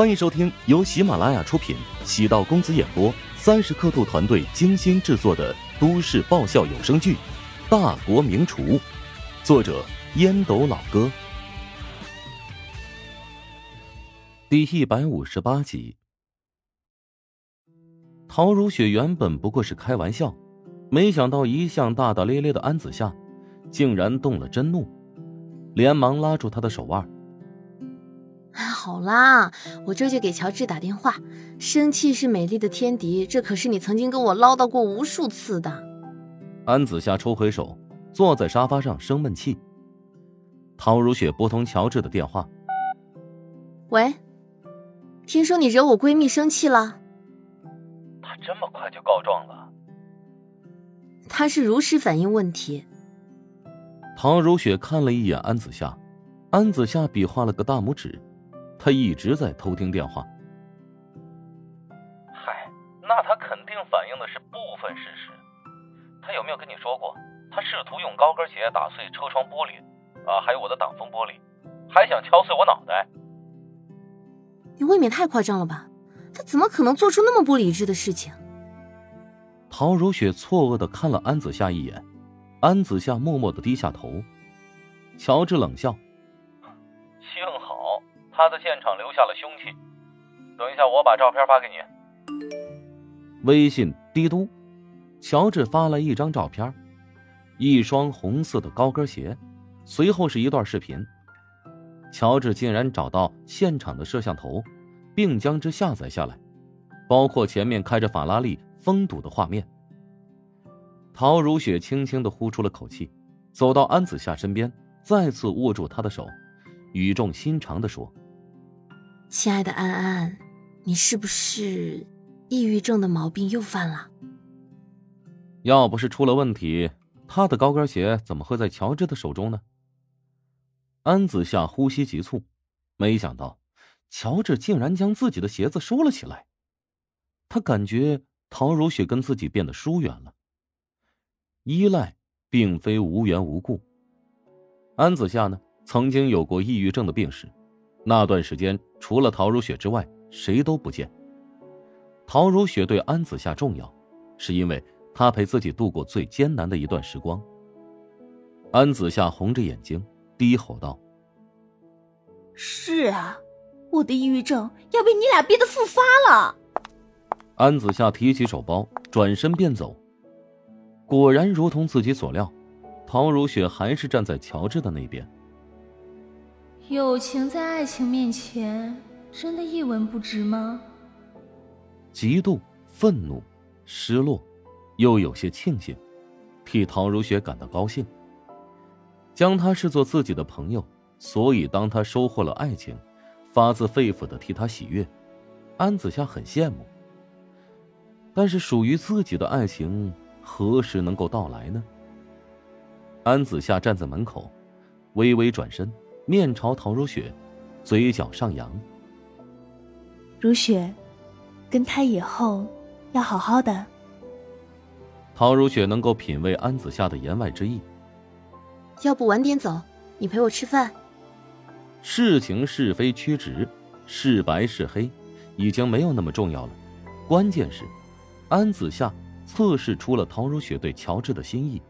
欢迎收听由喜马拉雅出品、喜道公子演播、三十刻度团队精心制作的都市爆笑有声剧《大国名厨》，作者烟斗老哥，第一百五十八集。陶如雪原本不过是开玩笑，没想到一向大大咧咧的安子夏，竟然动了真怒，连忙拉住他的手腕。好啦，我这就给乔治打电话。生气是美丽的天敌，这可是你曾经跟我唠叨过无数次的。安子夏抽回手，坐在沙发上生闷气。陶如雪拨通乔治的电话：“喂，听说你惹我闺蜜生气了？她这么快就告状了？她是如实反映问题。”陶如雪看了一眼安子夏，安子夏比划了个大拇指。他一直在偷听电话。嗨，那他肯定反映的是部分事实。他有没有跟你说过，他试图用高跟鞋打碎车窗玻璃，啊，还有我的挡风玻璃，还想敲碎我脑袋？你未免太夸张了吧？他怎么可能做出那么不理智的事情？陶如雪错愕的看了安子夏一眼，安子夏默默的低下头。乔治冷笑。他在现场留下了凶器，等一下我把照片发给你。微信滴嘟，乔治发来一张照片，一双红色的高跟鞋，随后是一段视频。乔治竟然找到现场的摄像头，并将之下载下来，包括前面开着法拉利封堵的画面。陶如雪轻轻的呼出了口气，走到安子夏身边，再次握住他的手，语重心长的说。亲爱的安安，你是不是抑郁症的毛病又犯了？要不是出了问题，他的高跟鞋怎么会在乔治的手中呢？安子夏呼吸急促，没想到乔治竟然将自己的鞋子收了起来。他感觉陶如雪跟自己变得疏远了。依赖并非无缘无故。安子夏呢，曾经有过抑郁症的病史。那段时间，除了陶如雪之外，谁都不见。陶如雪对安子夏重要，是因为她陪自己度过最艰难的一段时光。安子夏红着眼睛，低吼道：“是啊，我的抑郁症要被你俩逼得复发了。”安子夏提起手包，转身便走。果然如同自己所料，陶如雪还是站在乔治的那边。友情在爱情面前真的一文不值吗？嫉妒、愤怒、失落，又有些庆幸，替陶如雪感到高兴。将他视作自己的朋友，所以当他收获了爱情，发自肺腑的替他喜悦。安子夏很羡慕。但是属于自己的爱情何时能够到来呢？安子夏站在门口，微微转身。面朝陶如雪，嘴角上扬。如雪，跟他以后要好好的。陶如雪能够品味安子夏的言外之意。要不晚点走，你陪我吃饭。事情是非曲直，是白是黑，已经没有那么重要了。关键是，安子夏测试出了陶如雪对乔治的心意。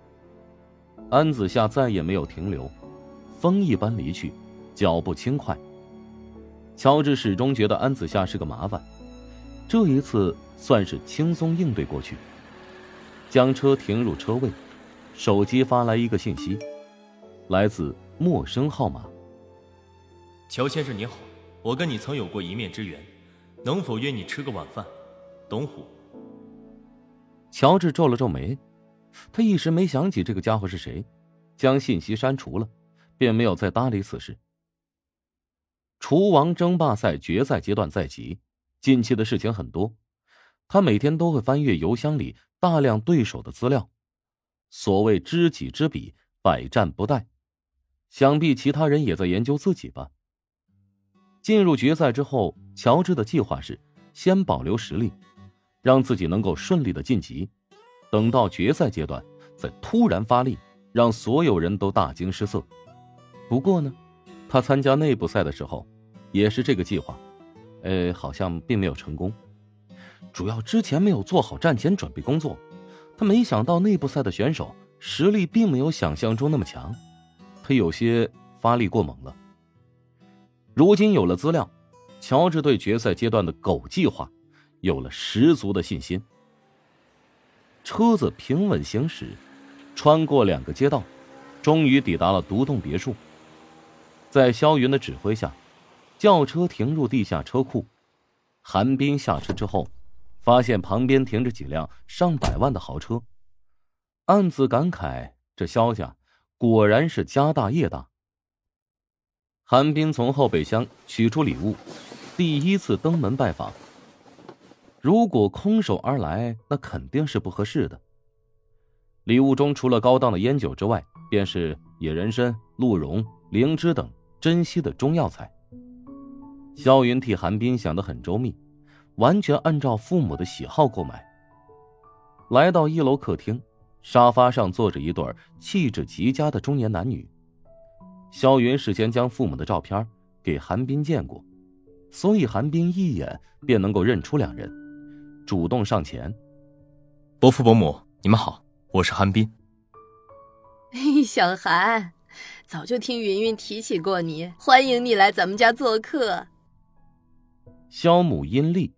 安子夏再也没有停留。风一般离去，脚步轻快。乔治始终觉得安子夏是个麻烦，这一次算是轻松应对过去。将车停入车位，手机发来一个信息，来自陌生号码。乔先生你好，我跟你曾有过一面之缘，能否约你吃个晚饭？董虎。乔治皱了皱眉，他一时没想起这个家伙是谁，将信息删除了。便没有再搭理此事。厨王争霸赛决赛阶段在即，近期的事情很多，他每天都会翻阅邮箱里大量对手的资料。所谓知己知彼，百战不殆，想必其他人也在研究自己吧。进入决赛之后，乔治的计划是先保留实力，让自己能够顺利的晋级，等到决赛阶段再突然发力，让所有人都大惊失色。不过呢，他参加内部赛的时候，也是这个计划，呃，好像并没有成功。主要之前没有做好战前准备工作，他没想到内部赛的选手实力并没有想象中那么强，他有些发力过猛了。如今有了资料，乔治对决赛阶段的狗计划有了十足的信心。车子平稳行驶，穿过两个街道，终于抵达了独栋别墅。在肖云的指挥下，轿车停入地下车库。韩冰下车之后，发现旁边停着几辆上百万的豪车，暗自感慨：这肖家果然是家大业大。韩冰从后备箱取出礼物，第一次登门拜访。如果空手而来，那肯定是不合适的。礼物中除了高档的烟酒之外，便是野人参、鹿茸、灵芝等珍惜的中药材。萧云替韩冰想得很周密，完全按照父母的喜好购买。来到一楼客厅，沙发上坐着一对气质极佳的中年男女。萧云事先将父母的照片给韩冰见过，所以韩冰一眼便能够认出两人，主动上前：“伯父伯母，你们好，我是韩冰。”嘿，小韩，早就听云云提起过你，欢迎你来咱们家做客。肖母阴丽，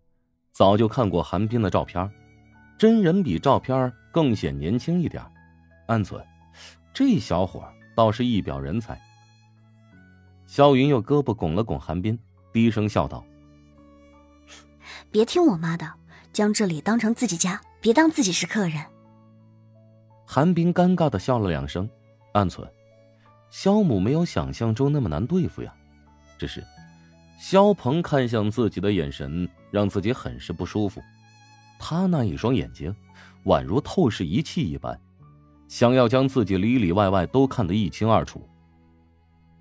早就看过韩冰的照片，真人比照片更显年轻一点，暗存，这小伙倒是一表人才。肖云用胳膊拱了拱韩冰，低声笑道：“别听我妈的，将这里当成自己家，别当自己是客人。”韩冰尴尬的笑了两声，暗存：肖母没有想象中那么难对付呀。只是，肖鹏看向自己的眼神让自己很是不舒服。他那一双眼睛，宛如透视仪器一般，想要将自己里里外外都看得一清二楚。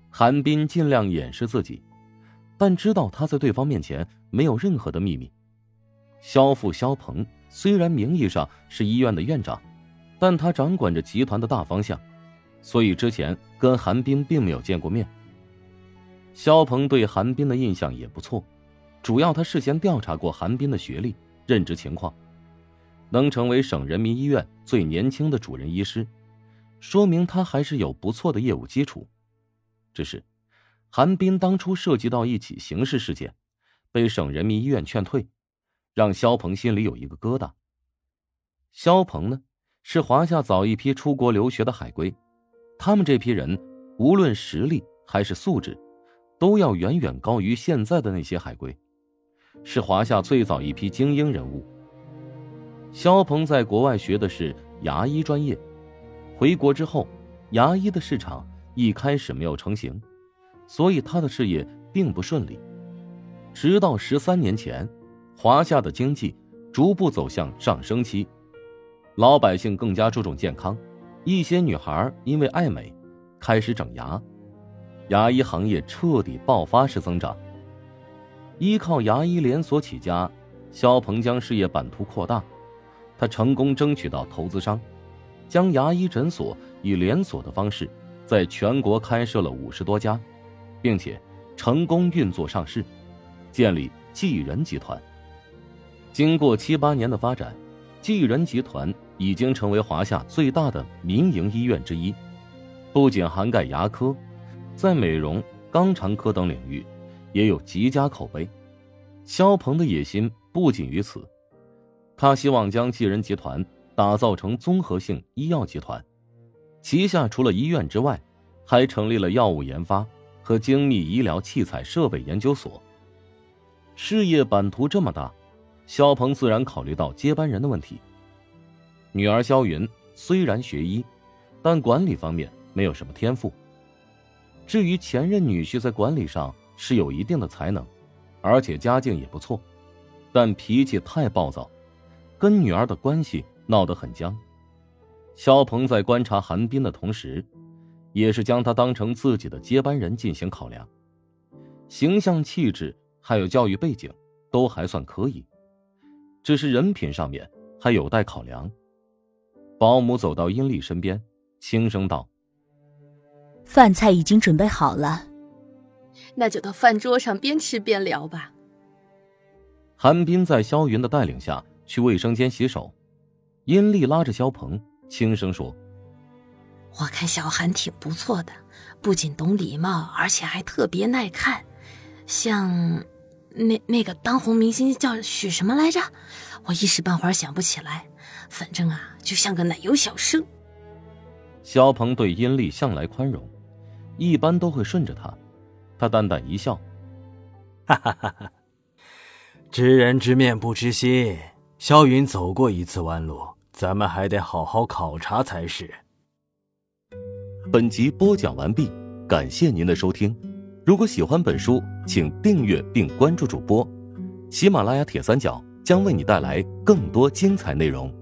韩冰尽量掩饰自己，但知道他在对方面前没有任何的秘密。肖父肖鹏虽然名义上是医院的院长，但他掌管着集团的大方向，所以之前跟韩冰并没有见过面。肖鹏对韩冰的印象也不错，主要他事先调查过韩冰的学历、任职情况，能成为省人民医院最年轻的主任医师，说明他还是有不错的业务基础。只是，韩冰当初涉及到一起刑事事件，被省人民医院劝退，让肖鹏心里有一个疙瘩。肖鹏呢，是华夏早一批出国留学的海归，他们这批人无论实力还是素质，都要远远高于现在的那些海归，是华夏最早一批精英人物。肖鹏在国外学的是牙医专业，回国之后，牙医的市场。一开始没有成型，所以他的事业并不顺利。直到十三年前，华夏的经济逐步走向上升期，老百姓更加注重健康，一些女孩因为爱美，开始整牙，牙医行业彻底爆发式增长。依靠牙医连锁起家，肖鹏将事业版图扩大，他成功争取到投资商，将牙医诊所以连锁的方式。在全国开设了五十多家，并且成功运作上市，建立济仁集团。经过七八年的发展，济仁集团已经成为华夏最大的民营医院之一，不仅涵盖牙科，在美容、肛肠科等领域也有极佳口碑。肖鹏的野心不仅于此，他希望将济仁集团打造成综合性医药集团。旗下除了医院之外，还成立了药物研发和精密医疗器材设备研究所。事业版图这么大，肖鹏自然考虑到接班人的问题。女儿肖云虽然学医，但管理方面没有什么天赋。至于前任女婿在管理上是有一定的才能，而且家境也不错，但脾气太暴躁，跟女儿的关系闹得很僵。肖鹏在观察韩冰的同时，也是将他当成自己的接班人进行考量。形象、气质还有教育背景都还算可以，只是人品上面还有待考量。保姆走到殷丽身边，轻声道：“饭菜已经准备好了，那就到饭桌上边吃边聊吧。”韩冰在萧云的带领下去卫生间洗手，殷丽拉着萧鹏，轻声说：“我看小韩挺不错的，不仅懂礼貌，而且还特别耐看，像那那个当红明星叫许什么来着？我一时半会儿想不起来。反正啊，就像个奶油小生。”肖鹏对阴历向来宽容，一般都会顺着他。他淡淡一笑：“哈哈哈哈。”知人知面不知心，肖云走过一次弯路，咱们还得好好考察才是。本集播讲完毕，感谢您的收听。如果喜欢本书，请订阅并关注主播。喜马拉雅铁三角将为你带来更多精彩内容。